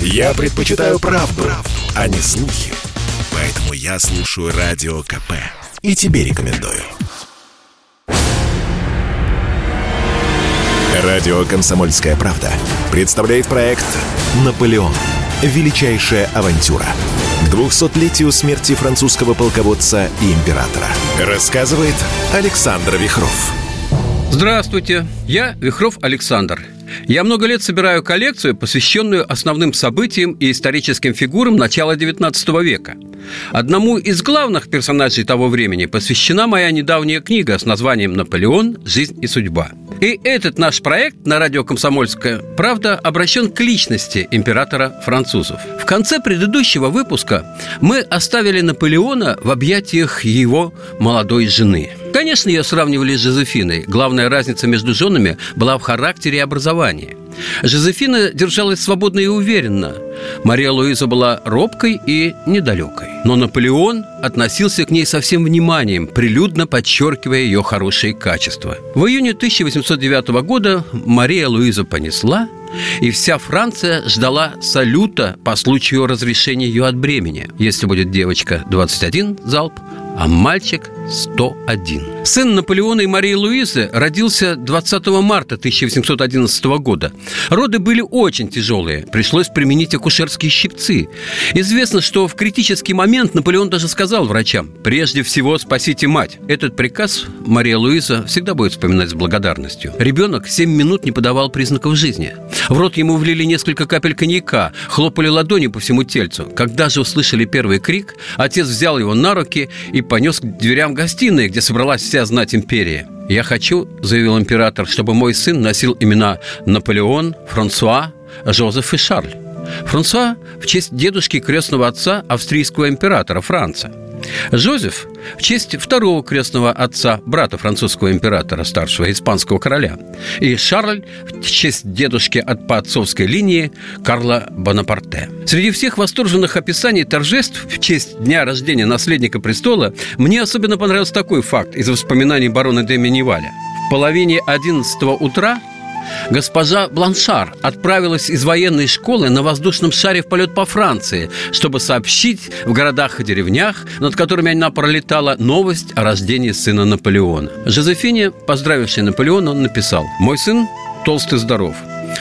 Я предпочитаю правду, правду, а не слухи. Поэтому я слушаю Радио КП. И тебе рекомендую. Радио «Комсомольская правда» представляет проект «Наполеон. Величайшая авантюра». К 200-летию смерти французского полководца и императора. Рассказывает Александр Вихров. Здравствуйте, я Вихров Александр. Я много лет собираю коллекцию, посвященную основным событиям и историческим фигурам начала XIX века. Одному из главных персонажей того времени посвящена моя недавняя книга с названием «Наполеон. Жизнь и судьба». И этот наш проект на радио «Комсомольская правда» обращен к личности императора французов. В конце предыдущего выпуска мы оставили Наполеона в объятиях его молодой жены. Конечно, ее сравнивали с Жозефиной. Главная разница между женами была в характере и образовании – Жозефина держалась свободно и уверенно. Мария Луиза была робкой и недалекой. Но Наполеон относился к ней со всем вниманием, прилюдно подчеркивая ее хорошие качества. В июне 1809 года Мария Луиза понесла, и вся Франция ждала салюта по случаю разрешения ее от бремени. Если будет девочка 21 залп, а мальчик 101. Сын Наполеона и Марии Луизы родился 20 марта 1811 года. Роды были очень тяжелые, пришлось применить акушерские щипцы. Известно, что в критический момент Наполеон даже сказал врачам «Прежде всего спасите мать». Этот приказ Мария Луиза всегда будет вспоминать с благодарностью. Ребенок 7 минут не подавал признаков жизни. В рот ему влили несколько капель коньяка, хлопали ладони по всему тельцу. Когда же услышали первый крик, отец взял его на руки и понес к дверям гостиной, где собралась вся знать империи. «Я хочу», — заявил император, «чтобы мой сын носил имена Наполеон, Франсуа, Жозеф и Шарль». Франсуа в честь дедушки крестного отца австрийского императора Франца – Жозеф в честь второго крестного отца, брата французского императора, старшего испанского короля, и Шарль в честь дедушки от по отцовской линии Карла Бонапарте. Среди всех восторженных описаний торжеств в честь дня рождения наследника престола мне особенно понравился такой факт из воспоминаний барона де Миниваля. В половине 11 утра Госпожа Бланшар отправилась из военной школы на воздушном шаре в полет по Франции, чтобы сообщить в городах и деревнях, над которыми она пролетала, новость о рождении сына Наполеона. Жозефине, поздравившей Наполеона, он написал «Мой сын толстый здоров.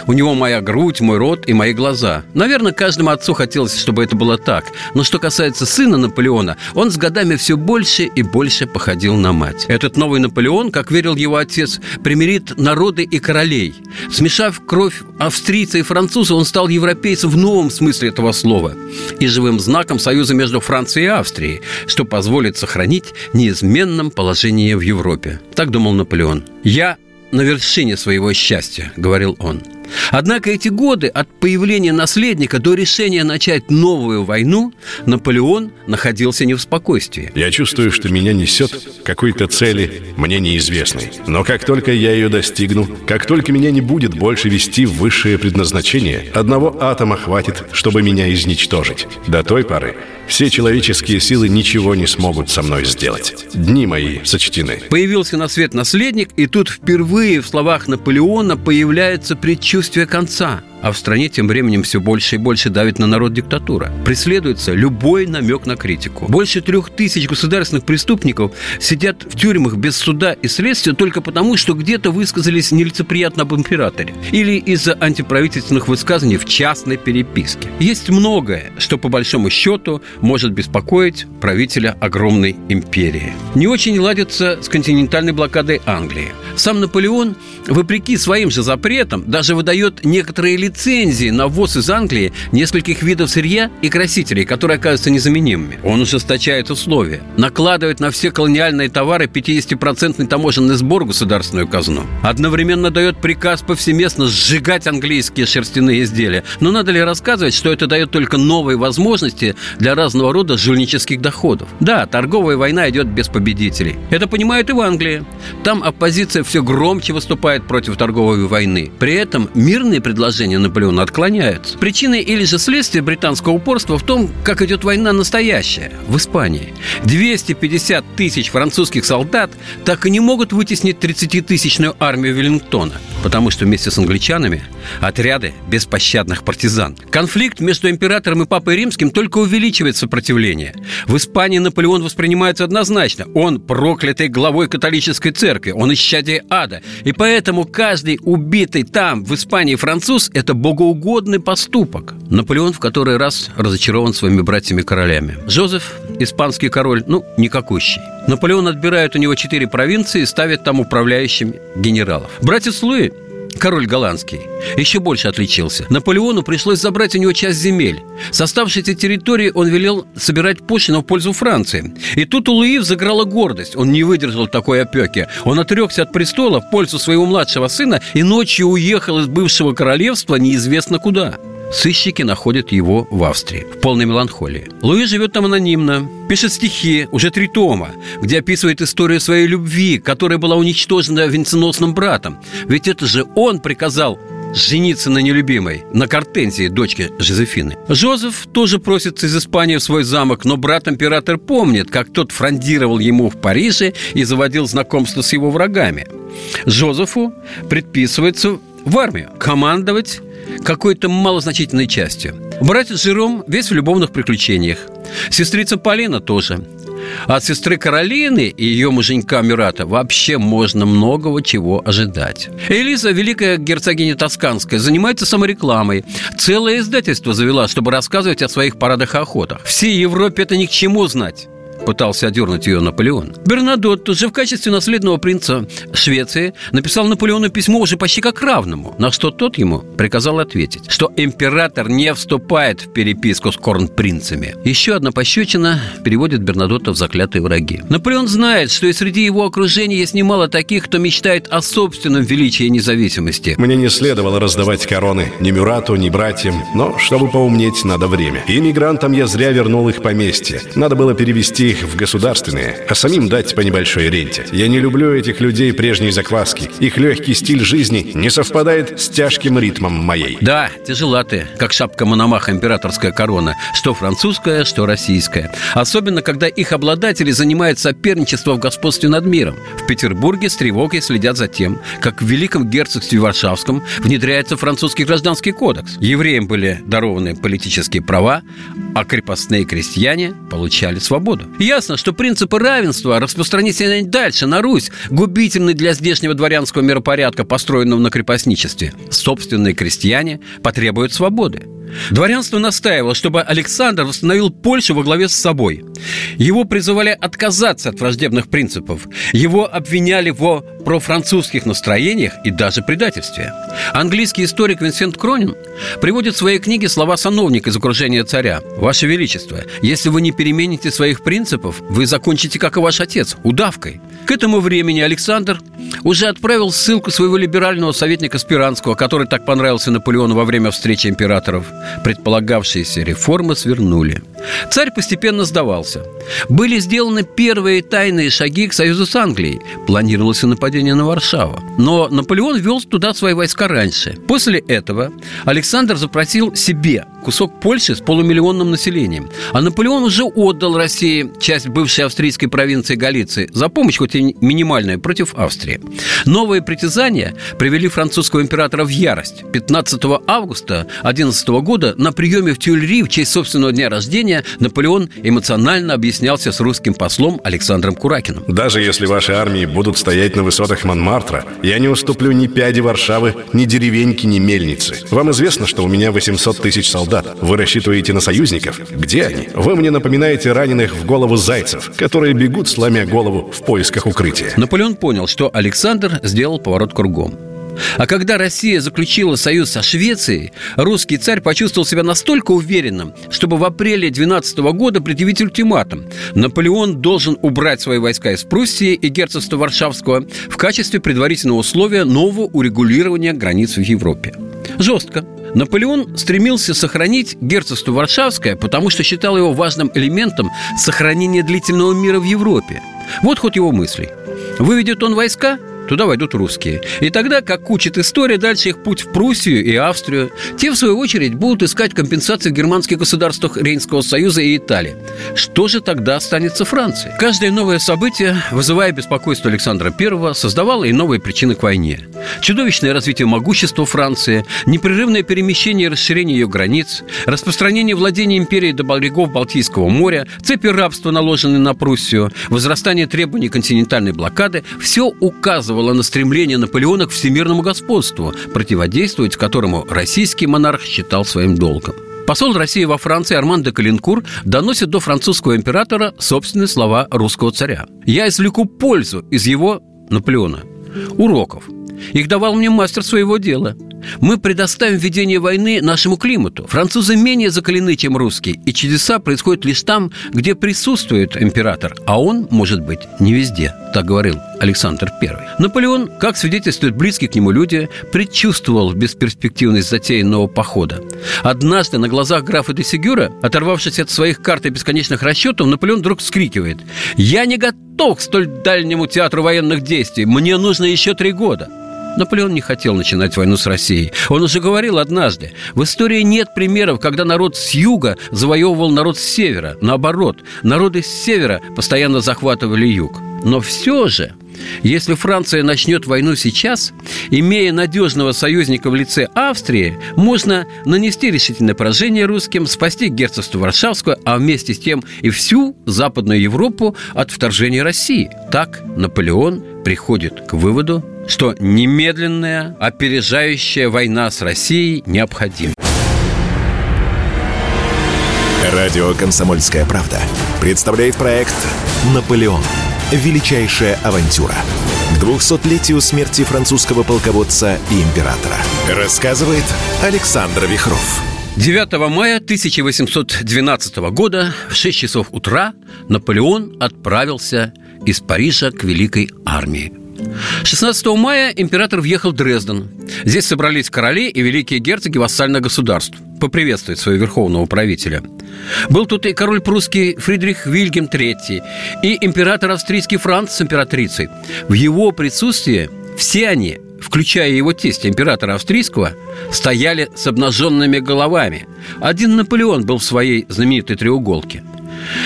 У него моя грудь, мой рот и мои глаза. Наверное, каждому отцу хотелось, чтобы это было так. Но что касается сына Наполеона, он с годами все больше и больше походил на мать. Этот новый Наполеон, как верил его отец, примирит народы и королей. Смешав кровь австрийца и француза, он стал европейцем в новом смысле этого слова и живым знаком союза между Францией и Австрией, что позволит сохранить неизменном положение в Европе. Так думал Наполеон. «Я на вершине своего счастья», — говорил он. Однако эти годы от появления наследника до решения начать новую войну Наполеон находился не в спокойствии. Я чувствую, что меня несет какой-то цели, мне неизвестной. Но как только я ее достигну, как только меня не будет больше вести в высшее предназначение, одного атома хватит, чтобы меня изничтожить. До той поры все человеческие силы ничего не смогут со мной сделать. Дни мои сочтены. Появился на свет наследник, и тут впервые в словах Наполеона появляется предчувствие конца – а в стране тем временем все больше и больше давит на народ диктатура. Преследуется любой намек на критику. Больше трех тысяч государственных преступников сидят в тюрьмах без суда и следствия только потому, что где-то высказались нелицеприятно об императоре или из-за антиправительственных высказаний в частной переписке. Есть многое, что по большому счету может беспокоить правителя огромной империи. Не очень ладится с континентальной блокадой Англии. Сам Наполеон, вопреки своим же запретам, даже выдает некоторые лица лицензии на ввоз из Англии нескольких видов сырья и красителей, которые оказываются незаменимыми. Он ужесточает условия, накладывает на все колониальные товары 50% таможенный сбор в государственную казну. Одновременно дает приказ повсеместно сжигать английские шерстяные изделия. Но надо ли рассказывать, что это дает только новые возможности для разного рода жульнических доходов? Да, торговая война идет без победителей. Это понимают и в Англии. Там оппозиция все громче выступает против торговой войны. При этом мирные предложения Наполеона отклоняются. Причиной или же следствие британского упорства в том, как идет война настоящая в Испании. 250 тысяч французских солдат так и не могут вытеснить 30-тысячную армию Веллингтона, потому что вместе с англичанами отряды беспощадных партизан. Конфликт между императором и папой римским только увеличивает сопротивление. В Испании Наполеон воспринимается однозначно. Он проклятый главой католической церкви, он исчадие ада. И поэтому каждый убитый там, в Испании, француз – богоугодный поступок. Наполеон в который раз разочарован своими братьями-королями. Жозеф, испанский король, ну, никакущий. Наполеон отбирает у него четыре провинции и ставит там управляющими генералов. Братец Луи король голландский, еще больше отличился. Наполеону пришлось забрать у него часть земель. С оставшейся территории он велел собирать пошлину в пользу Франции. И тут у Луи взыграла гордость. Он не выдержал такой опеки. Он отрекся от престола в пользу своего младшего сына и ночью уехал из бывшего королевства неизвестно куда. Сыщики находят его в Австрии, в полной меланхолии. Луи живет там анонимно, пишет стихи, уже три тома, где описывает историю своей любви, которая была уничтожена венценосным братом. Ведь это же он приказал жениться на нелюбимой, на Кортензии, дочке Жозефины. Жозеф тоже просится из Испании в свой замок, но брат-император помнит, как тот фрондировал ему в Париже и заводил знакомство с его врагами. Жозефу предписывается в армию командовать какой-то малозначительной частью. Братец Жером весь в любовных приключениях. Сестрица Полина тоже. От сестры Каролины и ее муженька Мюрата вообще можно многого чего ожидать. Элиза, великая герцогиня Тосканская, занимается саморекламой. Целое издательство завела, чтобы рассказывать о своих парадах и охотах. Всей Европе это ни к чему знать пытался одернуть ее Наполеон. Бернадотт же в качестве наследного принца Швеции написал Наполеону письмо уже почти как равному, на что тот ему приказал ответить, что император не вступает в переписку с корнпринцами. Еще одна пощечина переводит Бернадотта в заклятые враги. Наполеон знает, что и среди его окружения есть немало таких, кто мечтает о собственном величии и независимости. Мне не следовало раздавать короны ни Мюрату, ни братьям, но, чтобы поумнеть, надо время. Иммигрантам я зря вернул их поместье. Надо было перевести их в государственные, а самим дать по небольшой ренте. Я не люблю этих людей прежней закваски. Их легкий стиль жизни не совпадает с тяжким ритмом моей. Да, тяжела ты, как шапка Мономаха императорская корона. Что французская, что российская. Особенно, когда их обладатели занимают соперничество в господстве над миром. В Петербурге с тревогой следят за тем, как в Великом герцогстве Варшавском внедряется французский гражданский кодекс. Евреям были дарованы политические права, а крепостные крестьяне получали свободу. Ясно, что принципы равенства распространить дальше, на Русь, губительны для здешнего дворянского миропорядка, построенного на крепостничестве. Собственные крестьяне потребуют свободы. Дворянство настаивало, чтобы Александр восстановил Польшу во главе с собой. Его призывали отказаться от враждебных принципов. Его обвиняли в профранцузских настроениях и даже предательстве. Английский историк Винсент Кронин приводит в своей книге слова сановника из окружения царя. «Ваше Величество, если вы не перемените своих принципов, вы закончите, как и ваш отец, удавкой». К этому времени Александр уже отправил ссылку своего либерального советника Спиранского, который так понравился Наполеону во время встречи императоров. Предполагавшиеся реформы свернули. Царь постепенно сдавался. Были сделаны первые тайные шаги к союзу с Англией. Планировалось нападение на Варшаву. Но Наполеон вел туда свои войска раньше. После этого Александр запросил себе кусок Польши с полумиллионным населением. А Наполеон уже отдал России часть бывшей австрийской провинции Галиции за помощь, хоть и минимальная, против Австрии. Новые притязания привели французского императора в ярость. 15 августа 11 года на приеме в Тюльри в честь собственного дня рождения Наполеон эмоционально объяснялся с русским послом Александром Куракиным. Даже если ваши армии будут стоять на высотах Монмартра, я не уступлю ни пяди Варшавы, ни деревеньки, ни мельницы. Вам известно, что у меня 800 тысяч солдат. Вы рассчитываете на союзников? Где они? Вы мне напоминаете раненых в голову зайцев, которые бегут, сломя голову в поисках укрытия. Наполеон понял, что Александр сделал поворот кругом. А когда Россия заключила союз со Швецией, русский царь почувствовал себя настолько уверенным, чтобы в апреле 12 года предъявить ультиматум. Наполеон должен убрать свои войска из Пруссии и герцогства Варшавского в качестве предварительного условия нового урегулирования границ в Европе. Жестко, Наполеон стремился сохранить герцогство Варшавское, потому что считал его важным элементом сохранения длительного мира в Европе. Вот ход его мыслей. Выведет он войска, туда войдут русские. И тогда, как учит история, дальше их путь в Пруссию и Австрию. Те, в свою очередь, будут искать компенсации в германских государствах Рейнского союза и Италии. Что же тогда останется Франции? Каждое новое событие, вызывая беспокойство Александра I, создавало и новые причины к войне. Чудовищное развитие могущества Франции, непрерывное перемещение и расширение ее границ, распространение владения империи до берегов Балтийского моря, цепи рабства, наложенные на Пруссию, возрастание требований континентальной блокады – все указывало на стремление Наполеона к всемирному господству, противодействовать которому российский монарх считал своим долгом. Посол России во Франции Арман де Калинкур доносит до французского императора собственные слова русского царя. «Я извлеку пользу из его, Наполеона, уроков. Их давал мне мастер своего дела. Мы предоставим ведение войны нашему климату. Французы менее закалены, чем русские, и чудеса происходят лишь там, где присутствует император, а он, может быть, не везде, так говорил Александр I. Наполеон, как свидетельствуют близкие к нему люди, предчувствовал бесперспективность затеянного похода. Однажды на глазах графа де Сигюра, оторвавшись от своих карт и бесконечных расчетов, Наполеон вдруг вскрикивает «Я не готов к столь дальнему театру военных действий! Мне нужно еще три года!» Наполеон не хотел начинать войну с Россией. Он уже говорил однажды, в истории нет примеров, когда народ с юга завоевывал народ с севера. Наоборот, народы с севера постоянно захватывали юг. Но все же, если Франция начнет войну сейчас, имея надежного союзника в лице Австрии, можно нанести решительное поражение русским, спасти герцогство Варшавское, а вместе с тем и всю Западную Европу от вторжения России. Так Наполеон приходит к выводу, что немедленная, опережающая война с Россией необходима. Радио «Комсомольская правда» представляет проект «Наполеон. Величайшая авантюра». К 200-летию смерти французского полководца и императора. Рассказывает Александр Вихров. 9 мая 1812 года в 6 часов утра Наполеон отправился из Парижа к Великой армии. 16 мая император въехал в Дрезден. Здесь собрались короли и великие герцоги вассальных государств поприветствовать своего верховного правителя. Был тут и король прусский Фридрих Вильгельм III, и император австрийский Франц с императрицей. В его присутствии все они, включая его тесть, императора австрийского, стояли с обнаженными головами. Один Наполеон был в своей знаменитой треуголке –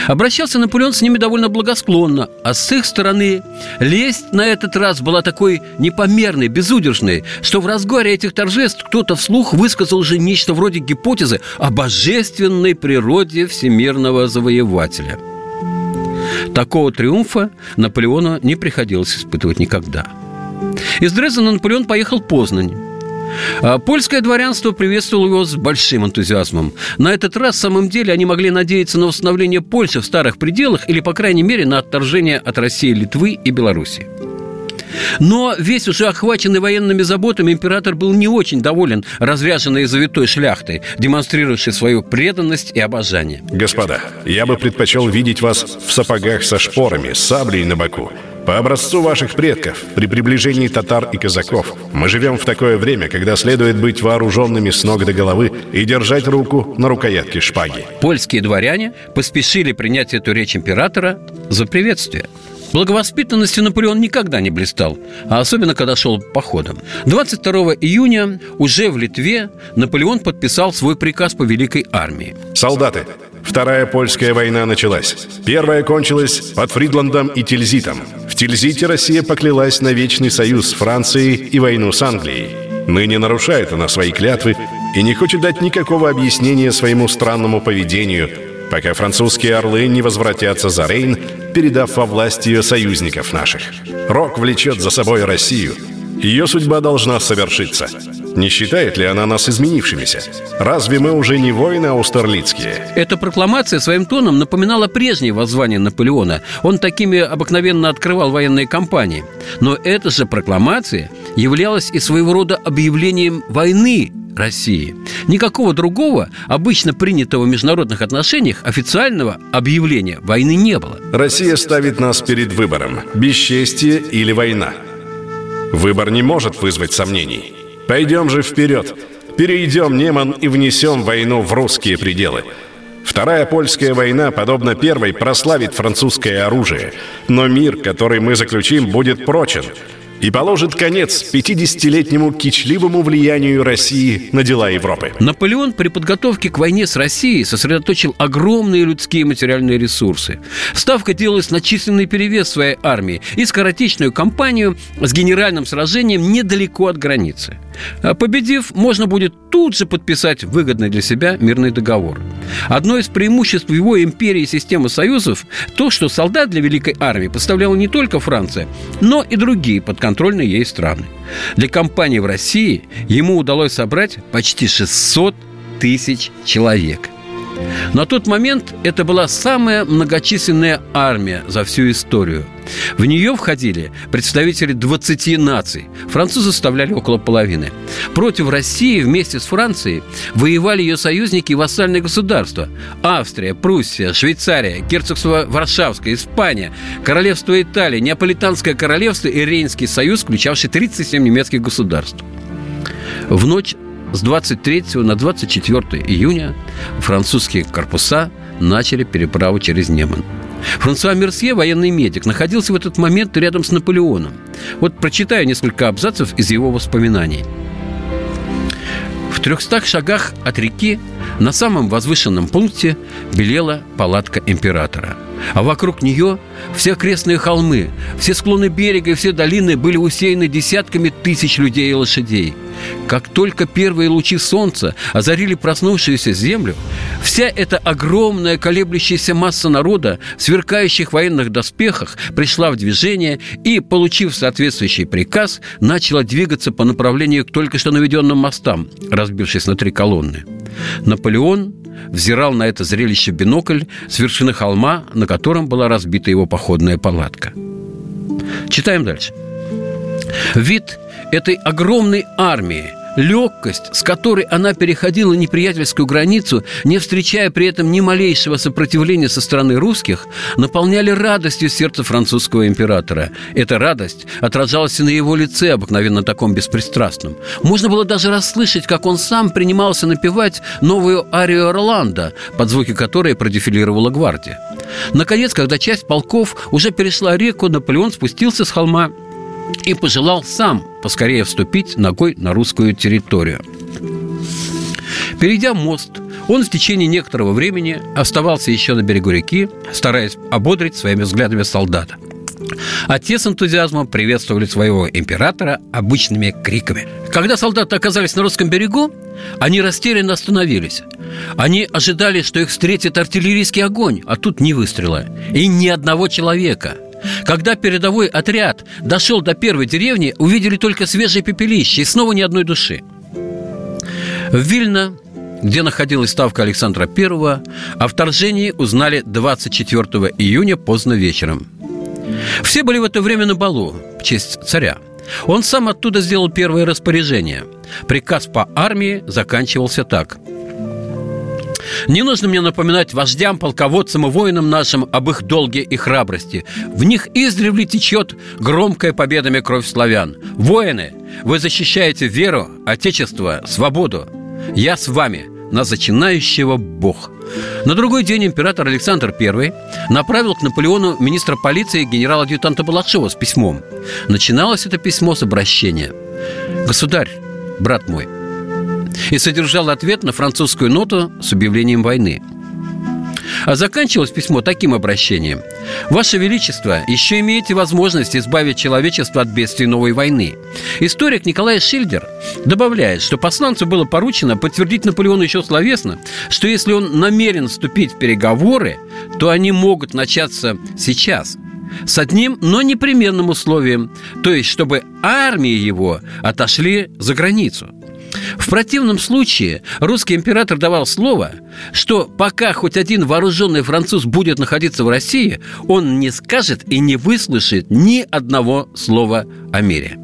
Обращался Наполеон с ними довольно благосклонно, а с их стороны лесть на этот раз была такой непомерной, безудержной, что в разгаре этих торжеств кто-то вслух высказал уже нечто вроде гипотезы о божественной природе всемирного завоевателя. Такого триумфа Наполеону не приходилось испытывать никогда. Из Дрездена Наполеон поехал в Познань польское дворянство приветствовало его с большим энтузиазмом. На этот раз, в самом деле, они могли надеяться на восстановление Польши в старых пределах или, по крайней мере, на отторжение от России, Литвы и Беларуси. Но весь уже охваченный военными заботами император был не очень доволен разряженной и завитой шляхтой, демонстрирующей свою преданность и обожание. Господа, я бы предпочел видеть вас в сапогах со шпорами, саблей на боку. По образцу ваших предков, при приближении татар и казаков, мы живем в такое время, когда следует быть вооруженными с ног до головы и держать руку на рукоятке шпаги. Польские дворяне поспешили принять эту речь императора за приветствие. Благовоспитанностью Наполеон никогда не блистал, а особенно когда шел походом. 22 июня уже в Литве Наполеон подписал свой приказ по Великой армии. Солдаты, Вторая польская война началась. Первая кончилась под Фридландом и Тильзитом. В Тильзите Россия поклялась на вечный союз с Францией и войну с Англией. Ныне нарушает она свои клятвы и не хочет дать никакого объяснения своему странному поведению, пока французские орлы не возвратятся за Рейн, передав во власть ее союзников наших. Рок влечет за собой Россию. Ее судьба должна совершиться. Не считает ли она нас изменившимися? Разве мы уже не воины аустерлицкие? Эта прокламация своим тоном напоминала прежнее воззвание Наполеона. Он такими обыкновенно открывал военные кампании. Но эта же прокламация являлась и своего рода объявлением войны России. Никакого другого, обычно принятого в международных отношениях, официального объявления войны не было. Россия ставит нас перед выбором – бесчестие или война. Выбор не может вызвать сомнений. Пойдем же вперед. Перейдем Неман и внесем войну в русские пределы. Вторая польская война, подобно первой, прославит французское оружие. Но мир, который мы заключим, будет прочен. И положит конец 50-летнему кичливому влиянию России на дела Европы. Наполеон при подготовке к войне с Россией сосредоточил огромные людские и материальные ресурсы. Ставка делалась на численный перевес своей армии и скоротечную кампанию с генеральным сражением недалеко от границы. А победив, можно будет тут же подписать выгодный для себя мирный договор. Одно из преимуществ его империи и системы союзов – то, что солдат для Великой армии поставляла не только Франция, но и другие подконтрольные ей страны. Для кампании в России ему удалось собрать почти 600 тысяч человек – на тот момент это была самая многочисленная армия за всю историю. В нее входили представители 20 наций. Французы составляли около половины. Против России вместе с Францией воевали ее союзники и вассальные государства. Австрия, Пруссия, Швейцария, Герцогство Варшавское, Испания, Королевство Италии, Неаполитанское королевство и Рейнский союз, включавший 37 немецких государств. В ночь с 23 на 24 июня французские корпуса начали переправу через Неман. Франсуа Мерсье, военный медик, находился в этот момент рядом с Наполеоном. Вот прочитаю несколько абзацев из его воспоминаний. В трехстах шагах от реки на самом возвышенном пункте белела палатка императора – а вокруг нее все окрестные холмы, все склоны берега и все долины были усеяны десятками тысяч людей и лошадей. Как только первые лучи солнца озарили проснувшуюся землю, вся эта огромная колеблющаяся масса народа в военных доспехах пришла в движение и, получив соответствующий приказ, начала двигаться по направлению к только что наведенным мостам, разбившись на три колонны. Наполеон взирал на это зрелище бинокль с вершины холма, на котором была разбита его походная палатка. Читаем дальше. Вид этой огромной армии – Легкость, с которой она переходила неприятельскую границу, не встречая при этом ни малейшего сопротивления со стороны русских, наполняли радостью сердце французского императора. Эта радость отражалась и на его лице, обыкновенно таком беспристрастном. Можно было даже расслышать, как он сам принимался напевать новую арию Орландо, под звуки которой продефилировала гвардия. Наконец, когда часть полков уже перешла реку, Наполеон спустился с холма и пожелал сам поскорее вступить ногой на русскую территорию. Перейдя мост, он в течение некоторого времени оставался еще на берегу реки, стараясь ободрить своими взглядами солдата. А те с энтузиазмом приветствовали своего императора обычными криками. Когда солдаты оказались на русском берегу, они растерянно остановились. Они ожидали, что их встретит артиллерийский огонь, а тут ни выстрела и ни одного человека – когда передовой отряд дошел до первой деревни, увидели только свежее пепелище и снова ни одной души. В Вильно, где находилась ставка Александра I, о вторжении узнали 24 июня поздно вечером. Все были в это время на балу в честь царя. Он сам оттуда сделал первое распоряжение. Приказ по армии заканчивался так – не нужно мне напоминать вождям, полководцам и воинам нашим об их долге и храбрости. В них издревле течет громкая победами кровь славян. Воины, вы защищаете веру, отечество, свободу. Я с вами, на зачинающего Бог. На другой день император Александр I направил к Наполеону министра полиции генерала-адъютанта Балашова с письмом. Начиналось это письмо с обращения. «Государь, брат мой, и содержал ответ на французскую ноту с объявлением войны. А заканчивалось письмо таким обращением. «Ваше Величество, еще имеете возможность избавить человечество от бедствий новой войны». Историк Николай Шильдер добавляет, что посланцу было поручено подтвердить Наполеону еще словесно, что если он намерен вступить в переговоры, то они могут начаться сейчас – с одним, но непременным условием, то есть чтобы армии его отошли за границу – в противном случае русский император давал слово, что пока хоть один вооруженный француз будет находиться в России, он не скажет и не выслушает ни одного слова о мире.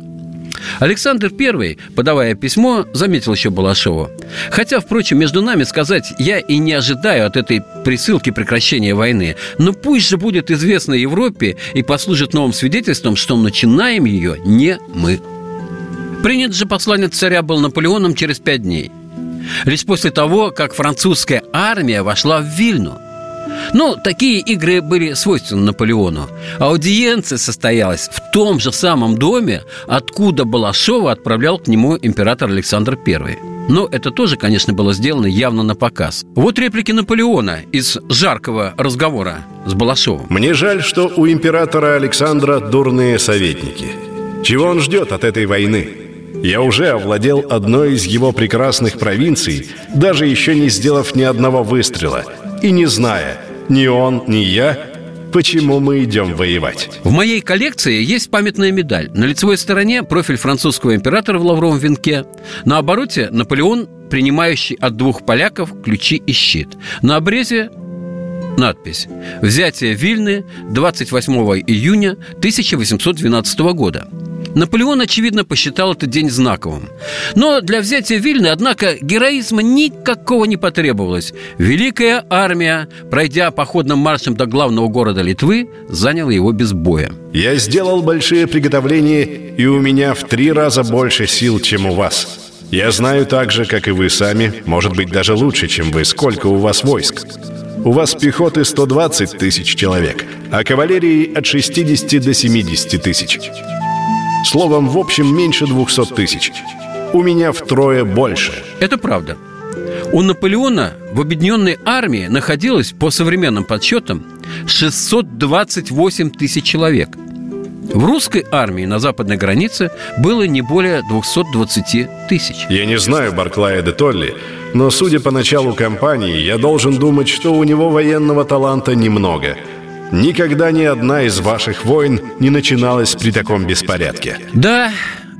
Александр I, подавая письмо, заметил еще Балашову. Хотя, впрочем, между нами сказать, я и не ожидаю от этой присылки прекращения войны, но пусть же будет известно Европе и послужит новым свидетельством, что начинаем ее не мы. Принят же посланец царя был Наполеоном через пять дней. Лишь после того, как французская армия вошла в Вильну. Ну, такие игры были свойственны Наполеону. Аудиенция состоялась в том же самом доме, откуда Балашова отправлял к нему император Александр I. Но это тоже, конечно, было сделано явно на показ. Вот реплики Наполеона из жаркого разговора с Балашовым. Мне жаль, что у императора Александра дурные советники. Чего он ждет от этой войны? Я уже овладел одной из его прекрасных провинций, даже еще не сделав ни одного выстрела, и не зная, ни он, ни я, почему мы идем воевать. В моей коллекции есть памятная медаль. На лицевой стороне профиль французского императора в лавровом венке. На обороте Наполеон, принимающий от двух поляков ключи и щит. На обрезе надпись «Взятие Вильны 28 июня 1812 года». Наполеон, очевидно, посчитал этот день знаковым. Но для взятия Вильны, однако, героизма никакого не потребовалось. Великая армия, пройдя походным маршем до главного города Литвы, заняла его без боя. Я сделал большие приготовления, и у меня в три раза больше сил, чем у вас. Я знаю так же, как и вы сами, может быть, даже лучше, чем вы, сколько у вас войск. У вас пехоты 120 тысяч человек, а кавалерии от 60 до 70 тысяч. Словом, в общем, меньше 200 тысяч. У меня втрое больше. Это правда. У Наполеона в объединенной армии находилось, по современным подсчетам, 628 тысяч человек. В русской армии на западной границе было не более 220 тысяч. Я не знаю Барклая де Толли, но судя по началу кампании, я должен думать, что у него военного таланта немного – Никогда ни одна из ваших войн не начиналась при таком беспорядке. Да,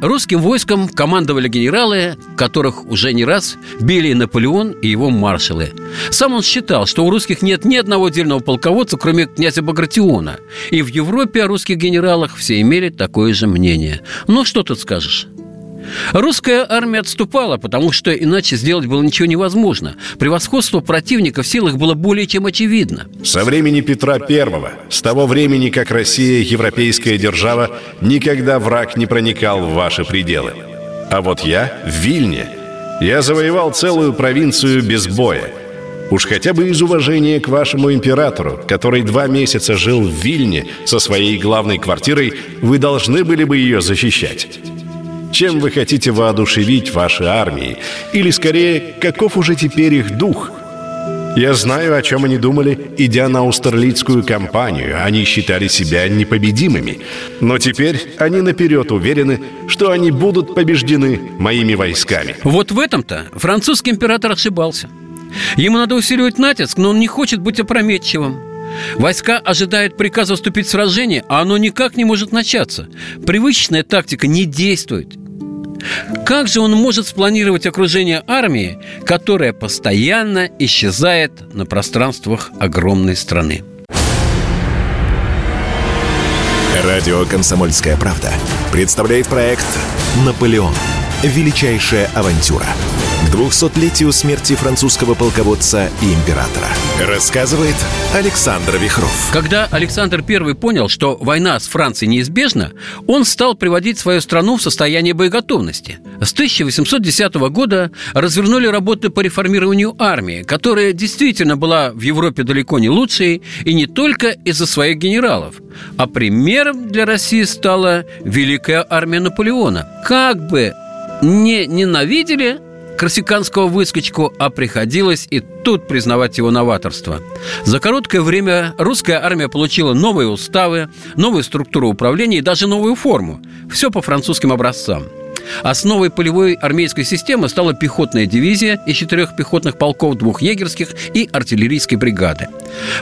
русским войском командовали генералы, которых уже не раз били Наполеон и его маршалы. Сам он считал, что у русских нет ни одного отдельного полководца, кроме князя Багратиона. И в Европе о русских генералах все имели такое же мнение. Ну, что тут скажешь? Русская армия отступала, потому что иначе сделать было ничего невозможно. Превосходство противника в силах было более чем очевидно. Со времени Петра I, с того времени, как Россия европейская держава, никогда враг не проникал в ваши пределы. А вот я в Вильне. Я завоевал целую провинцию без боя. Уж хотя бы из уважения к вашему императору, который два месяца жил в Вильне со своей главной квартирой, вы должны были бы ее защищать. Чем вы хотите воодушевить ваши армии? Или, скорее, каков уже теперь их дух? Я знаю, о чем они думали, идя на Аустерлицкую кампанию. Они считали себя непобедимыми. Но теперь они наперед уверены, что они будут побеждены моими войсками. Вот в этом-то французский император ошибался. Ему надо усиливать натиск, но он не хочет быть опрометчивым. Войска ожидают приказа вступить в сражение, а оно никак не может начаться. Привычная тактика не действует. Как же он может спланировать окружение армии, которая постоянно исчезает на пространствах огромной страны? Радио «Комсомольская правда» представляет проект «Наполеон. Величайшая авантюра» к 200-летию смерти французского полководца и императора. Рассказывает Александр Вихров. Когда Александр I понял, что война с Францией неизбежна, он стал приводить свою страну в состояние боеготовности. С 1810 года развернули работы по реформированию армии, которая действительно была в Европе далеко не лучшей, и не только из-за своих генералов. А примером для России стала Великая армия Наполеона. Как бы не ненавидели корсиканского выскочку, а приходилось и тут признавать его новаторство. За короткое время русская армия получила новые уставы, новую структуру управления и даже новую форму. Все по французским образцам. Основой полевой армейской системы стала пехотная дивизия из четырех пехотных полков, двух егерских и артиллерийской бригады.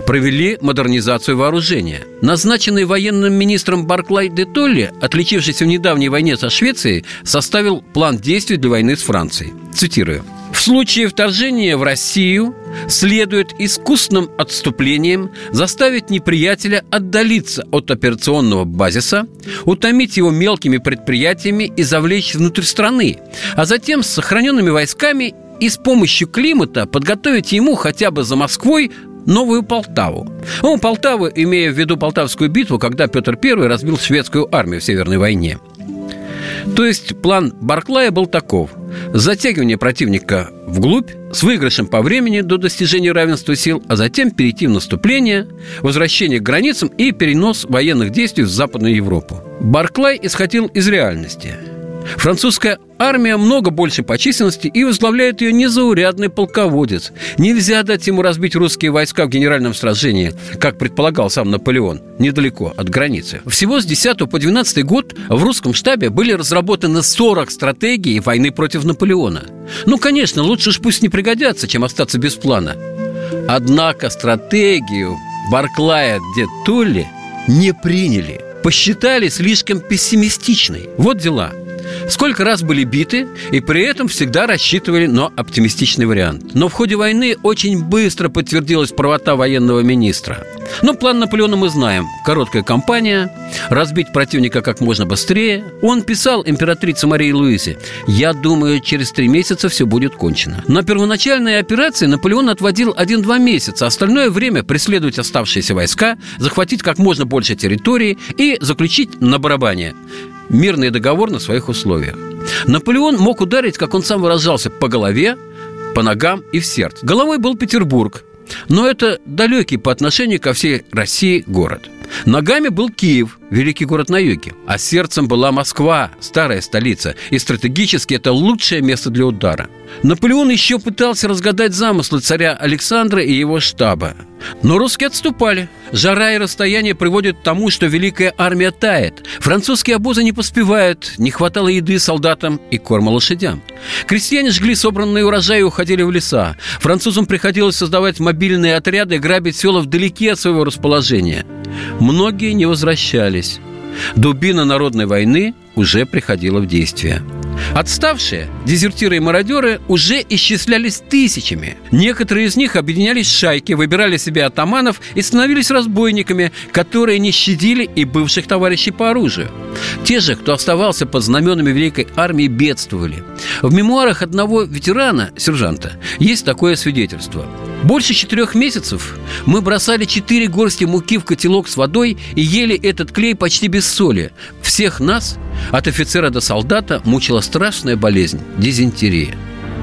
Провели модернизацию вооружения. Назначенный военным министром Барклай де Толли, отличившийся в недавней войне со Швецией, составил план действий для войны с Францией. Цитирую. Случае вторжения в Россию следует искусным отступлением заставить неприятеля отдалиться от операционного базиса, утомить его мелкими предприятиями и завлечь внутрь страны, а затем с сохраненными войсками и с помощью климата подготовить ему хотя бы за Москвой Новую Полтаву. Ну, Полтаву, имея в виду Полтавскую битву, когда Петр I разбил шведскую армию в Северной войне – то есть план Барклая был таков. Затягивание противника вглубь с выигрышем по времени до достижения равенства сил, а затем перейти в наступление, возвращение к границам и перенос военных действий в Западную Европу. Барклай исходил из реальности – Французская армия много больше по численности и возглавляет ее незаурядный полководец. Нельзя дать ему разбить русские войска в генеральном сражении, как предполагал сам Наполеон, недалеко от границы. Всего с 10 по 12 год в русском штабе были разработаны 40 стратегий войны против Наполеона. Ну, конечно, лучше уж пусть не пригодятся, чем остаться без плана. Однако стратегию Барклая де Толли не приняли. Посчитали слишком пессимистичной. Вот дела – Сколько раз были биты, и при этом всегда рассчитывали на оптимистичный вариант. Но в ходе войны очень быстро подтвердилась правота военного министра. Но план Наполеона мы знаем. Короткая кампания, разбить противника как можно быстрее. Он писал императрице Марии Луизе, «Я думаю, через три месяца все будет кончено». На первоначальные операции Наполеон отводил один-два месяца, остальное время преследовать оставшиеся войска, захватить как можно больше территории и заключить на барабане мирный договор на своих условиях. Наполеон мог ударить, как он сам выражался, по голове, по ногам и в сердце. Головой был Петербург, но это далекий по отношению ко всей России город. Ногами был Киев, великий город на юге, а сердцем была Москва, старая столица, и стратегически это лучшее место для удара. Наполеон еще пытался разгадать замыслы царя Александра и его штаба. Но русские отступали. Жара и расстояние приводят к тому, что великая армия тает. Французские обозы не поспевают, не хватало еды солдатам и корма лошадям. Крестьяне жгли собранные урожаи и уходили в леса. Французам приходилось создавать мобильные отряды и грабить села вдалеке от своего расположения. Многие не возвращались. Дубина народной войны уже приходила в действие. Отставшие, дезертиры и мародеры уже исчислялись тысячами. Некоторые из них объединялись в шайки, выбирали себе атаманов и становились разбойниками, которые не щадили и бывших товарищей по оружию. Те же, кто оставался под знаменами Великой Армии, бедствовали. В мемуарах одного ветерана, сержанта, есть такое свидетельство. Больше четырех месяцев мы бросали четыре горсти муки в котелок с водой и ели этот клей почти без соли. Всех нас, от офицера до солдата, мучила страшная болезнь – дизентерия.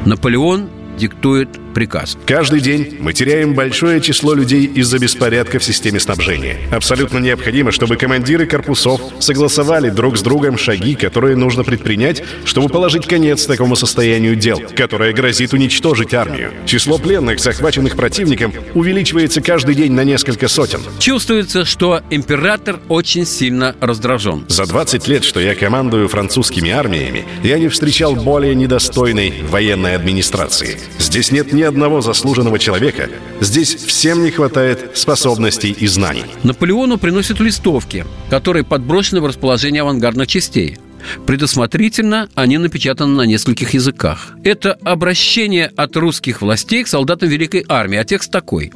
Наполеон диктует приказ. Каждый день мы теряем большое число людей из-за беспорядка в системе снабжения. Абсолютно необходимо, чтобы командиры корпусов согласовали друг с другом шаги, которые нужно предпринять, чтобы положить конец такому состоянию дел, которое грозит уничтожить армию. Число пленных, захваченных противником, увеличивается каждый день на несколько сотен. Чувствуется, что император очень сильно раздражен. За 20 лет, что я командую французскими армиями, я не встречал более недостойной военной администрации. Здесь нет ни одного заслуженного человека. Здесь всем не хватает способностей и знаний. Наполеону приносят листовки, которые подброшены в расположение авангардных частей. Предусмотрительно они напечатаны на нескольких языках. Это обращение от русских властей к солдатам Великой Армии, а текст такой.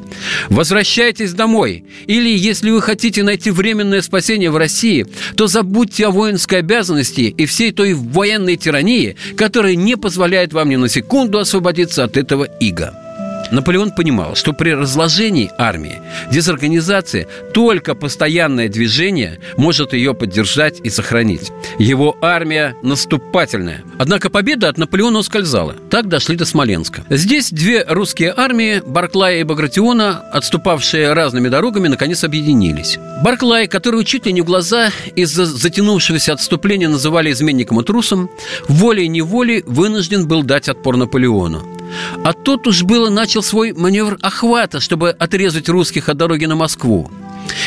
«Возвращайтесь домой, или, если вы хотите найти временное спасение в России, то забудьте о воинской обязанности и всей той военной тирании, которая не позволяет вам ни на секунду освободиться от этого ига». Наполеон понимал, что при разложении армии, дезорганизации, только постоянное движение может ее поддержать и сохранить. Его армия наступательная. Однако победа от Наполеона ускользала. Так дошли до Смоленска. Здесь две русские армии, Барклая и Багратиона, отступавшие разными дорогами, наконец объединились. Барклай, который чуть не в глаза из-за затянувшегося отступления называли изменником и трусом, волей-неволей вынужден был дать отпор Наполеону. А тот уж было начал свой маневр охвата, чтобы отрезать русских от дороги на Москву.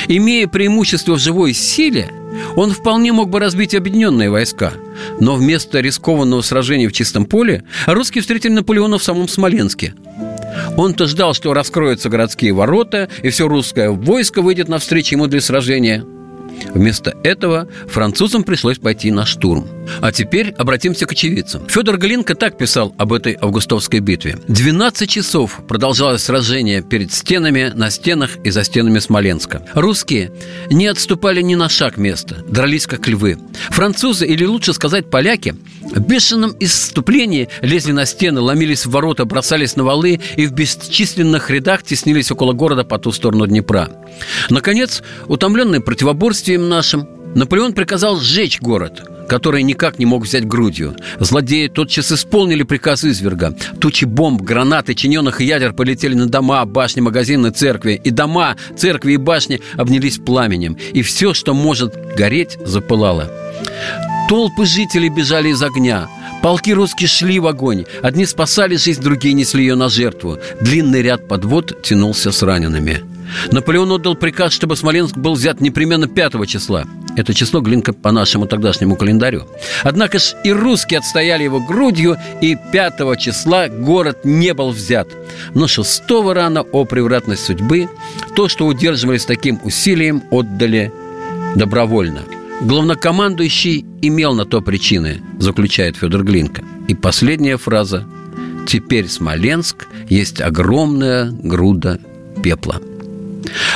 Имея преимущество в живой силе, он вполне мог бы разбить объединенные войска. Но вместо рискованного сражения в чистом поле русские встретили Наполеона в самом Смоленске. Он-то ждал, что раскроются городские ворота, и все русское войско выйдет навстречу ему для сражения – Вместо этого французам пришлось пойти на штурм. А теперь обратимся к очевидцам. Федор Глинка так писал об этой августовской битве. 12 часов продолжалось сражение перед стенами, на стенах и за стенами Смоленска. Русские не отступали ни на шаг места, дрались как львы. Французы, или лучше сказать поляки, в бешеном исступлении лезли на стены, ломились в ворота, бросались на валы и в бесчисленных рядах теснились около города по ту сторону Днепра. Наконец, утомленный противоборствием нашим, Наполеон приказал сжечь город. который никак не мог взять грудью. Злодеи тотчас исполнили приказ изверга. Тучи бомб, гранат и чиненных ядер полетели на дома, башни, магазины, церкви. И дома, церкви и башни обнялись пламенем. И все, что может гореть, запылало. Толпы жителей бежали из огня. Полки русские шли в огонь. Одни спасали жизнь, другие несли ее на жертву. Длинный ряд подвод тянулся с ранеными. Наполеон отдал приказ, чтобы Смоленск был взят непременно 5 числа. Это число Глинка по нашему тогдашнему календарю. Однако ж и русские отстояли его грудью, и 5 числа город не был взят. Но 6 рано о превратность судьбы, то, что удерживали с таким усилием, отдали добровольно. Главнокомандующий имел на то причины, заключает Федор Глинка. И последняя фраза «Теперь Смоленск есть огромная груда пепла».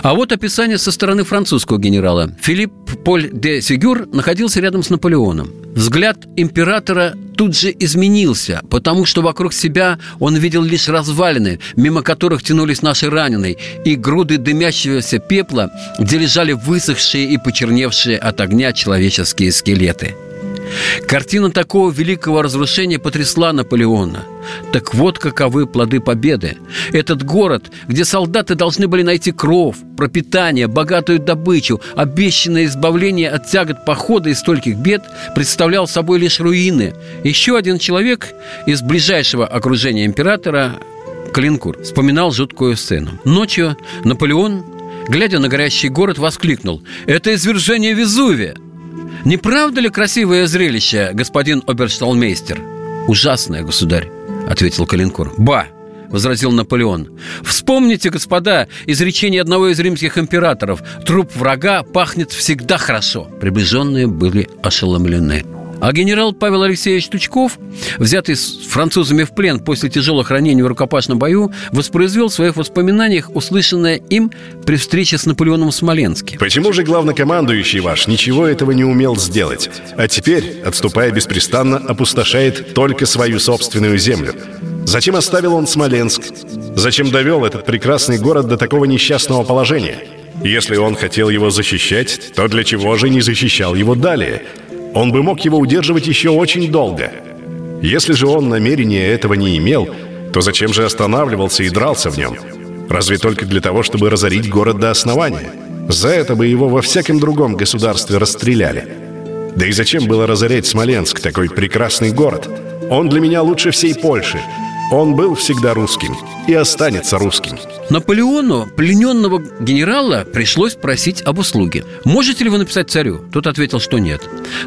А вот описание со стороны французского генерала. Филипп Поль де Сигюр находился рядом с Наполеоном. Взгляд императора тут же изменился, потому что вокруг себя он видел лишь развалины, мимо которых тянулись наши раненые, и груды дымящегося пепла, где лежали высохшие и почерневшие от огня человеческие скелеты – Картина такого великого разрушения потрясла Наполеона. Так вот каковы плоды победы. Этот город, где солдаты должны были найти кров, пропитание, богатую добычу, обещанное избавление от тягот похода и стольких бед, представлял собой лишь руины. Еще один человек из ближайшего окружения императора, Калинкур, вспоминал жуткую сцену. Ночью Наполеон, глядя на горящий город, воскликнул «Это извержение Везувия!» Не правда ли красивое зрелище, господин обершталмейстер? Ужасное, государь, ответил Калинкур. Ба, возразил Наполеон. Вспомните, господа, изречение одного из римских императоров. Труп врага пахнет всегда хорошо. Приближенные были ошеломлены. А генерал Павел Алексеевич Тучков, взятый с французами в плен после тяжелых ранений в рукопашном бою, воспроизвел в своих воспоминаниях услышанное им при встрече с Наполеоном в Смоленске. Почему же главнокомандующий ваш ничего этого не умел сделать, а теперь, отступая беспрестанно, опустошает только свою собственную землю? Зачем оставил он Смоленск? Зачем довел этот прекрасный город до такого несчастного положения? Если он хотел его защищать, то для чего же не защищал его далее? Он бы мог его удерживать еще очень долго. Если же он намерения этого не имел, то зачем же останавливался и дрался в нем? Разве только для того, чтобы разорить город до основания? За это бы его во всяком другом государстве расстреляли. Да и зачем было разорять Смоленск, такой прекрасный город? Он для меня лучше всей Польши. Он был всегда русским и останется русским. Наполеону плененного генерала пришлось просить об услуге. «Можете ли вы написать царю?» Тот ответил, что нет.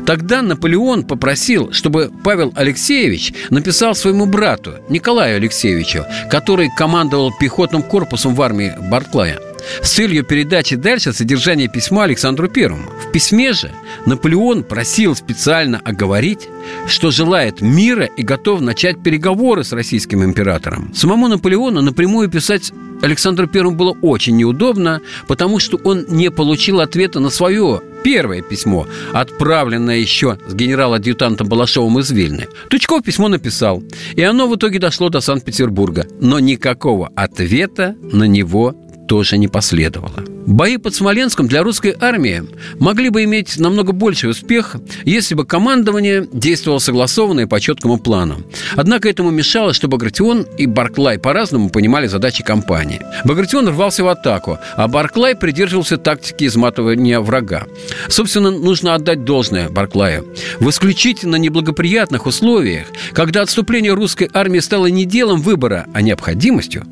Тогда Наполеон попросил, чтобы Павел Алексеевич написал своему брату Николаю Алексеевичу, который командовал пехотным корпусом в армии Барклая с целью передачи дальше содержания письма Александру Первому. В письме же Наполеон просил специально оговорить, что желает мира и готов начать переговоры с российским императором. Самому Наполеону напрямую писать Александру Первому было очень неудобно, потому что он не получил ответа на свое первое письмо, отправленное еще с генерал-адъютантом Балашовым из Вильны. Тучков письмо написал, и оно в итоге дошло до Санкт-Петербурга, но никакого ответа на него тоже не последовало. Бои под Смоленском для русской армии могли бы иметь намного больший успех, если бы командование действовало согласованно и по четкому плану. Однако этому мешало, что Багратион и Барклай по-разному понимали задачи кампании. Багратион рвался в атаку, а Барклай придерживался тактики изматывания врага. Собственно, нужно отдать должное Барклаю. В исключительно неблагоприятных условиях, когда отступление русской армии стало не делом выбора, а необходимостью,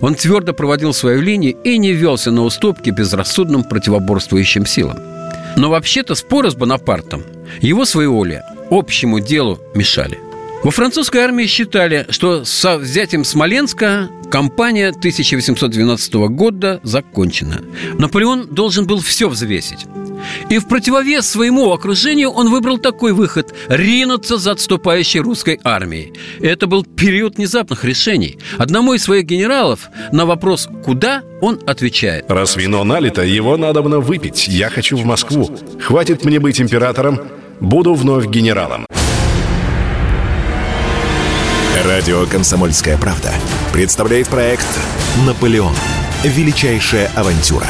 он твердо проводил свою линию и не велся на уступки безрассудным противоборствующим силам. Но вообще-то споры с Бонапартом его своеволие общему делу мешали. Во французской армии считали, что со взятием Смоленска кампания 1812 года закончена. Наполеон должен был все взвесить. И в противовес своему окружению он выбрал такой выход – ринуться за отступающей русской армией. Это был период внезапных решений. Одному из своих генералов на вопрос «Куда?» он отвечает. «Раз вино налито, его надо выпить. Я хочу в Москву. Хватит мне быть императором. Буду вновь генералом». Радио «Комсомольская правда» представляет проект «Наполеон. Величайшая авантюра».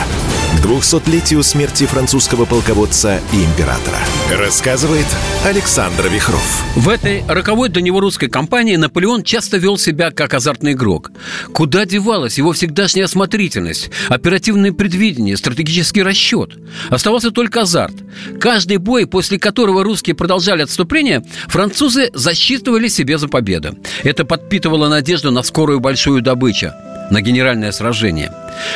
К 200-летию смерти французского полководца и императора. Рассказывает Александр Вихров. В этой роковой для него русской кампании Наполеон часто вел себя как азартный игрок. Куда девалась его всегдашняя осмотрительность, оперативное предвидение, стратегический расчет? Оставался только азарт. Каждый бой, после которого русские продолжали отступление, французы засчитывали себе за победу. Это подпитывало надежду на скорую большую добычу на генеральное сражение.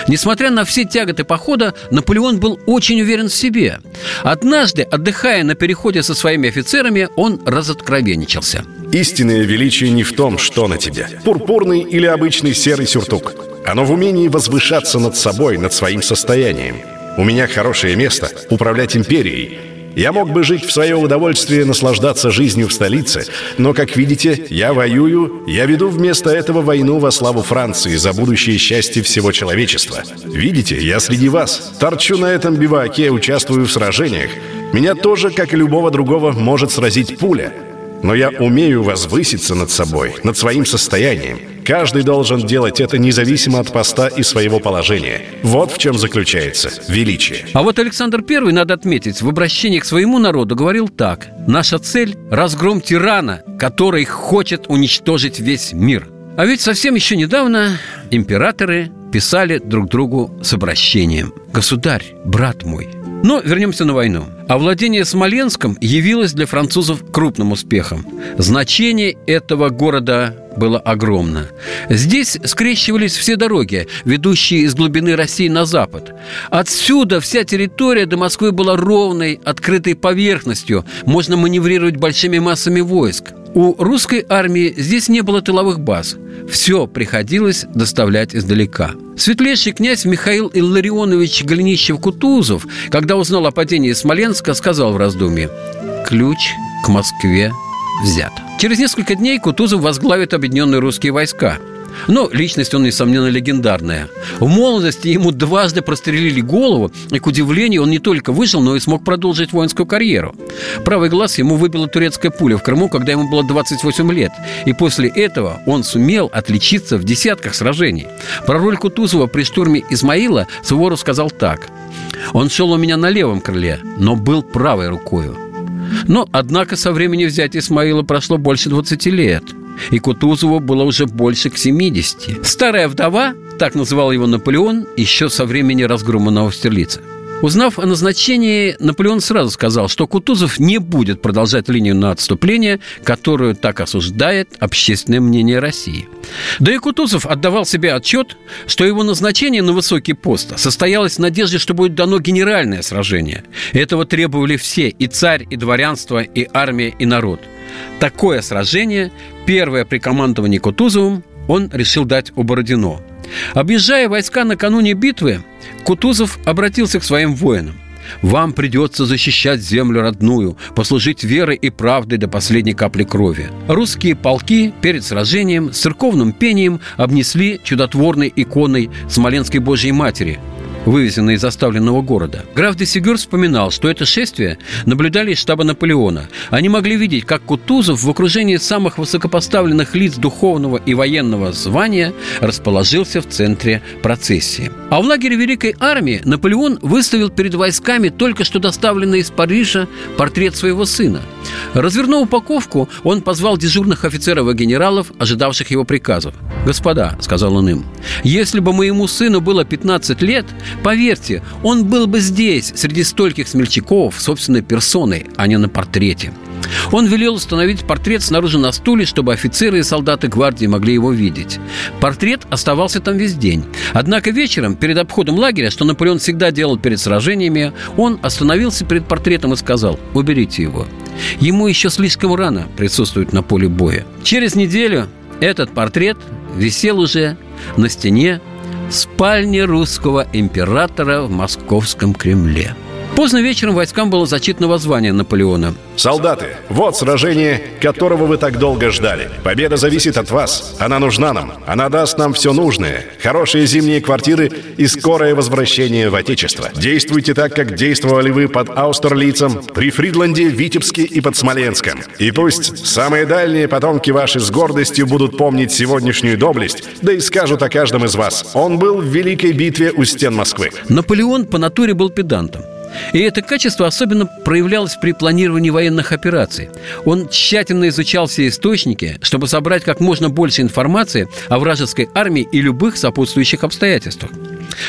Несмотря на все тяготы похода, Наполеон был очень уверен в себе. Однажды, отдыхая на переходе со своими офицерами, он разоткровенничался. Истинное величие не в том, что на тебе. Пурпурный или обычный серый сюртук. Оно в умении возвышаться над собой, над своим состоянием. У меня хорошее место – управлять империей – я мог бы жить в свое удовольствие, наслаждаться жизнью в столице, но, как видите, я воюю, я веду вместо этого войну во славу Франции за будущее счастье всего человечества. Видите, я среди вас, торчу на этом биваке, участвую в сражениях. Меня тоже, как и любого другого, может сразить пуля – но я умею возвыситься над собой, над своим состоянием. Каждый должен делать это независимо от поста и своего положения. Вот в чем заключается величие. А вот Александр I, надо отметить, в обращении к своему народу говорил так. «Наша цель – разгром тирана, который хочет уничтожить весь мир». А ведь совсем еще недавно императоры писали друг другу с обращением «Государь, брат мой». Но вернемся на войну. Овладение Смоленском явилось для французов крупным успехом. Значение этого города было огромно. Здесь скрещивались все дороги, ведущие из глубины России на запад. Отсюда вся территория до Москвы была ровной, открытой поверхностью. Можно маневрировать большими массами войск. У русской армии здесь не было тыловых баз. Все приходилось доставлять издалека. Светлейший князь Михаил Илларионович Голенищев-Кутузов, когда узнал о падении Смоленска, сказал в раздумье «Ключ к Москве взят». Через несколько дней Кутузов возглавит объединенные русские войска – но личность он, несомненно, легендарная. В молодости ему дважды прострелили голову, и, к удивлению, он не только выжил, но и смог продолжить воинскую карьеру. Правый глаз ему выбила турецкая пуля в Крыму, когда ему было 28 лет. И после этого он сумел отличиться в десятках сражений. Про роль Кутузова при штурме Измаила Суворов сказал так. «Он шел у меня на левом крыле, но был правой рукою». Но, однако, со времени взятия Исмаила прошло больше 20 лет – и Кутузову было уже больше к 70. Старая вдова, так называл его Наполеон, еще со времени разгрома Новостерлица. Узнав о назначении, Наполеон сразу сказал, что Кутузов не будет продолжать линию на отступление, которую так осуждает общественное мнение России. Да и Кутузов отдавал себе отчет, что его назначение на высокий пост состоялось в надежде, что будет дано генеральное сражение. Этого требовали все, и царь, и дворянство, и армия, и народ. Такое сражение, первое при командовании Кутузовым, он решил дать у Бородино – Объезжая войска накануне битвы, Кутузов обратился к своим воинам. Вам придется защищать землю родную, послужить верой и правдой до последней капли крови. Русские полки перед сражением с церковным пением обнесли чудотворной иконой Смоленской Божьей Матери – вывезенные из оставленного города. Граф де Сигюр вспоминал, что это шествие наблюдали из штаба Наполеона. Они могли видеть, как Кутузов в окружении самых высокопоставленных лиц духовного и военного звания расположился в центре процессии. А в лагере Великой Армии Наполеон выставил перед войсками только что доставленный из Парижа портрет своего сына. Развернув упаковку, он позвал дежурных офицеров и генералов, ожидавших его приказов. «Господа», — сказал он им, — «если бы моему сыну было 15 лет, Поверьте, он был бы здесь, среди стольких смельчаков, собственной персоной, а не на портрете. Он велел установить портрет снаружи на стуле, чтобы офицеры и солдаты гвардии могли его видеть. Портрет оставался там весь день. Однако вечером, перед обходом лагеря, что Наполеон всегда делал перед сражениями, он остановился перед портретом и сказал «Уберите его». Ему еще слишком рано присутствовать на поле боя. Через неделю этот портрет висел уже на стене спальне русского императора в московском Кремле. Поздно вечером войскам было зачитано воззвание Наполеона. Солдаты, вот сражение, которого вы так долго ждали. Победа зависит от вас. Она нужна нам. Она даст нам все нужное. Хорошие зимние квартиры и скорое возвращение в Отечество. Действуйте так, как действовали вы под Аустерлицем, при Фридланде, Витебске и под Смоленском. И пусть самые дальние потомки ваши с гордостью будут помнить сегодняшнюю доблесть, да и скажут о каждом из вас. Он был в великой битве у стен Москвы. Наполеон по натуре был педантом. И это качество особенно проявлялось при планировании военных операций. Он тщательно изучал все источники, чтобы собрать как можно больше информации о вражеской армии и любых сопутствующих обстоятельствах.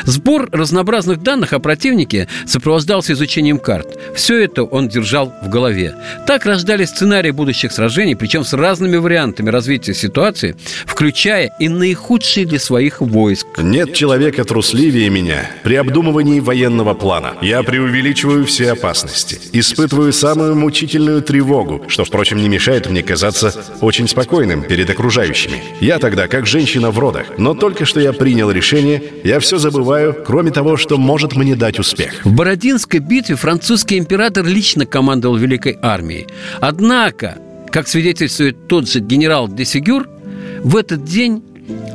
Сбор разнообразных данных о противнике сопровождался изучением карт. Все это он держал в голове. Так рождались сценарии будущих сражений, причем с разными вариантами развития ситуации, включая и наихудшие для своих войск. Нет человека трусливее меня при обдумывании военного плана. Я преувеличиваю все опасности, испытываю самую мучительную тревогу, что, впрочем, не мешает мне казаться очень спокойным перед окружающими. Я тогда как женщина в родах, но только что я принял решение, я все забыл забываю, кроме того, что может мне дать успех. В Бородинской битве французский император лично командовал Великой армией. Однако, как свидетельствует тот же генерал Десигюр, в этот день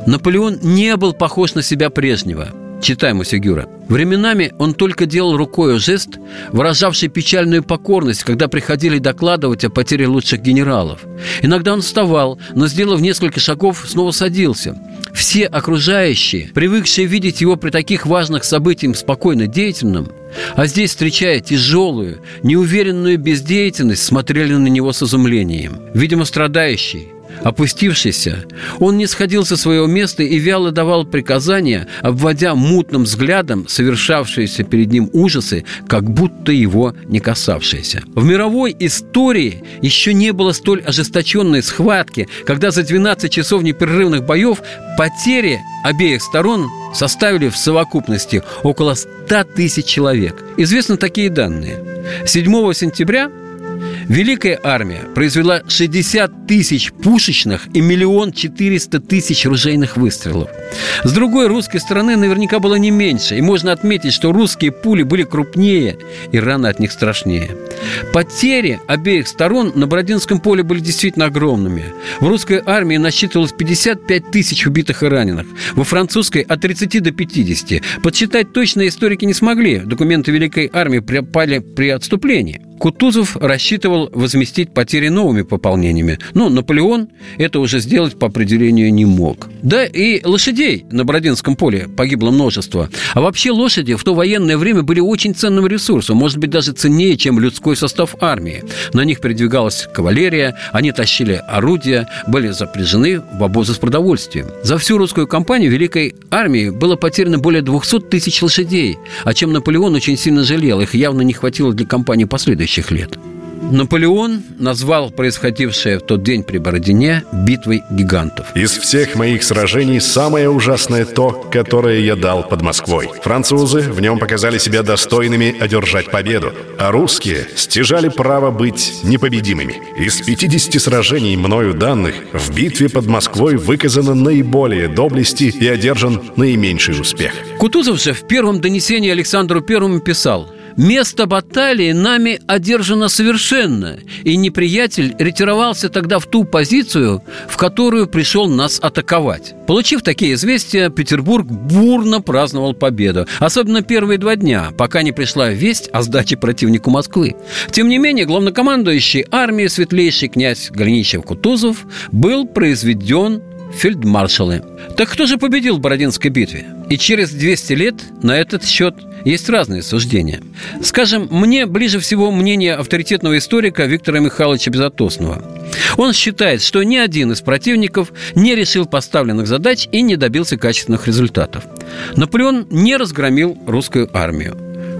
Наполеон не был похож на себя прежнего. Читаем у Сигюра. Временами он только делал рукой жест, выражавший печальную покорность, когда приходили докладывать о потере лучших генералов. Иногда он вставал, но, сделав несколько шагов, снова садился. Все окружающие, привыкшие видеть его при таких важных событиях спокойно деятельным, а здесь, встречая тяжелую, неуверенную бездеятельность, смотрели на него с изумлением. Видимо, страдающий, Опустившийся, он не сходил со своего места и вяло давал приказания, обводя мутным взглядом совершавшиеся перед ним ужасы, как будто его не касавшиеся. В мировой истории еще не было столь ожесточенной схватки, когда за 12 часов непрерывных боев потери обеих сторон составили в совокупности около 100 тысяч человек. Известны такие данные. 7 сентября Великая армия произвела 60 тысяч пушечных и миллион четыреста тысяч ружейных выстрелов. С другой русской стороны наверняка было не меньше, и можно отметить, что русские пули были крупнее и раны от них страшнее. Потери обеих сторон на Бородинском поле были действительно огромными. В русской армии насчитывалось 55 тысяч убитых и раненых, во французской от 30 до 50. Подсчитать точно историки не смогли. Документы Великой армии пропали при отступлении. Кутузов рассчитывал возместить потери новыми пополнениями, но Наполеон это уже сделать по определению не мог. Да и лошадей на Бородинском поле погибло множество. А вообще лошади в то военное время были очень ценным ресурсом, может быть, даже ценнее, чем людской состав армии. На них передвигалась кавалерия, они тащили орудия, были запряжены в обозы с продовольствием. За всю русскую кампанию Великой армии было потеряно более 200 тысяч лошадей, о чем Наполеон очень сильно жалел. Их явно не хватило для кампании последующих следующих лет. Наполеон назвал происходившее в тот день при Бородине битвой гигантов. Из всех моих сражений самое ужасное то, которое я дал под Москвой. Французы в нем показали себя достойными одержать победу, а русские стяжали право быть непобедимыми. Из 50 сражений мною данных в битве под Москвой выказано наиболее доблести и одержан наименьший успех. Кутузов же в первом донесении Александру Первому писал – Место баталии нами одержано совершенно, и неприятель ретировался тогда в ту позицию, в которую пришел нас атаковать. Получив такие известия, Петербург бурно праздновал победу, особенно первые два дня, пока не пришла весть о сдаче противнику Москвы. Тем не менее, главнокомандующий армией светлейший князь Голенищев-Кутузов был произведен фельдмаршалы. Так кто же победил в Бородинской битве? И через 200 лет на этот счет есть разные суждения. Скажем, мне ближе всего мнение авторитетного историка Виктора Михайловича Безотосного. Он считает, что ни один из противников не решил поставленных задач и не добился качественных результатов. Наполеон не разгромил русскую армию.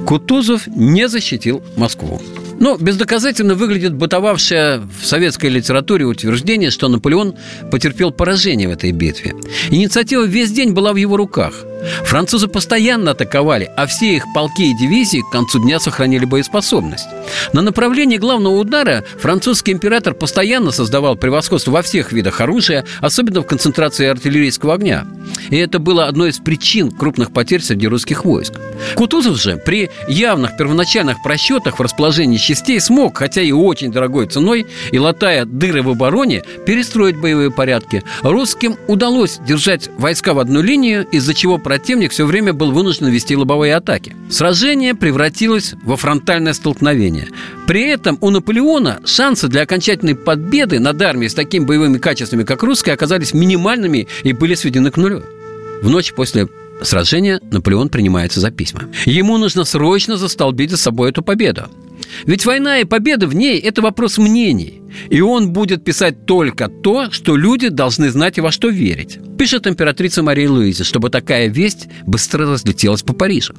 Кутузов не защитил Москву. Но бездоказательно выглядит бытовавшее в советской литературе утверждение, что Наполеон потерпел поражение в этой битве. Инициатива весь день была в его руках. Французы постоянно атаковали, а все их полки и дивизии к концу дня сохранили боеспособность. На направлении главного удара французский император постоянно создавал превосходство во всех видах оружия, особенно в концентрации артиллерийского огня. И это было одной из причин крупных потерь среди русских войск. Кутузов же при явных первоначальных просчетах в расположении частей смог, хотя и очень дорогой ценой, и латая дыры в обороне, перестроить боевые порядки. Русским удалось держать войска в одну линию, из-за чего противник все время был вынужден вести лобовые атаки. Сражение превратилось во фронтальное столкновение. При этом у Наполеона шансы для окончательной победы над армией с такими боевыми качествами, как русская, оказались минимальными и были сведены к нулю. В ночь после сражения Наполеон принимается за письма. Ему нужно срочно застолбить за собой эту победу. Ведь война и победа в ней – это вопрос мнений. И он будет писать только то, что люди должны знать и во что верить. Пишет императрица Мария Луиза, чтобы такая весть быстро разлетелась по Парижу.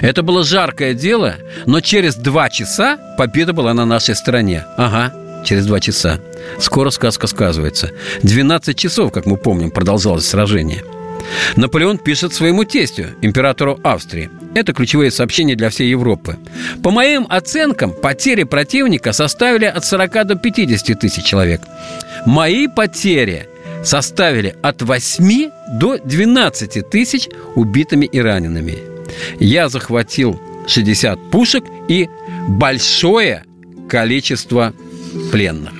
Это было жаркое дело, но через два часа победа была на нашей стороне. Ага, через два часа. Скоро сказка сказывается. 12 часов, как мы помним, продолжалось сражение – Наполеон пишет своему тестю, императору Австрии. Это ключевые сообщения для всей Европы. По моим оценкам, потери противника составили от 40 до 50 тысяч человек. Мои потери составили от 8 до 12 тысяч убитыми и ранеными. Я захватил 60 пушек и большое количество пленных.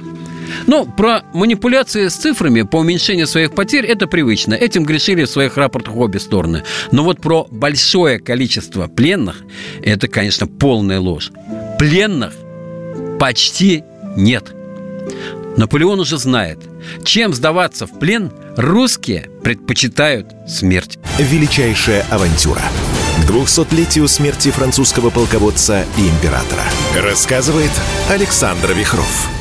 Но про манипуляции с цифрами по уменьшению своих потерь это привычно. Этим грешили в своих рапортах обе стороны. Но вот про большое количество пленных это, конечно, полная ложь. Пленных почти нет. Наполеон уже знает, чем сдаваться в плен русские предпочитают смерть. Величайшая авантюра. К 200-летию смерти французского полководца и императора. Рассказывает Александр Вихров.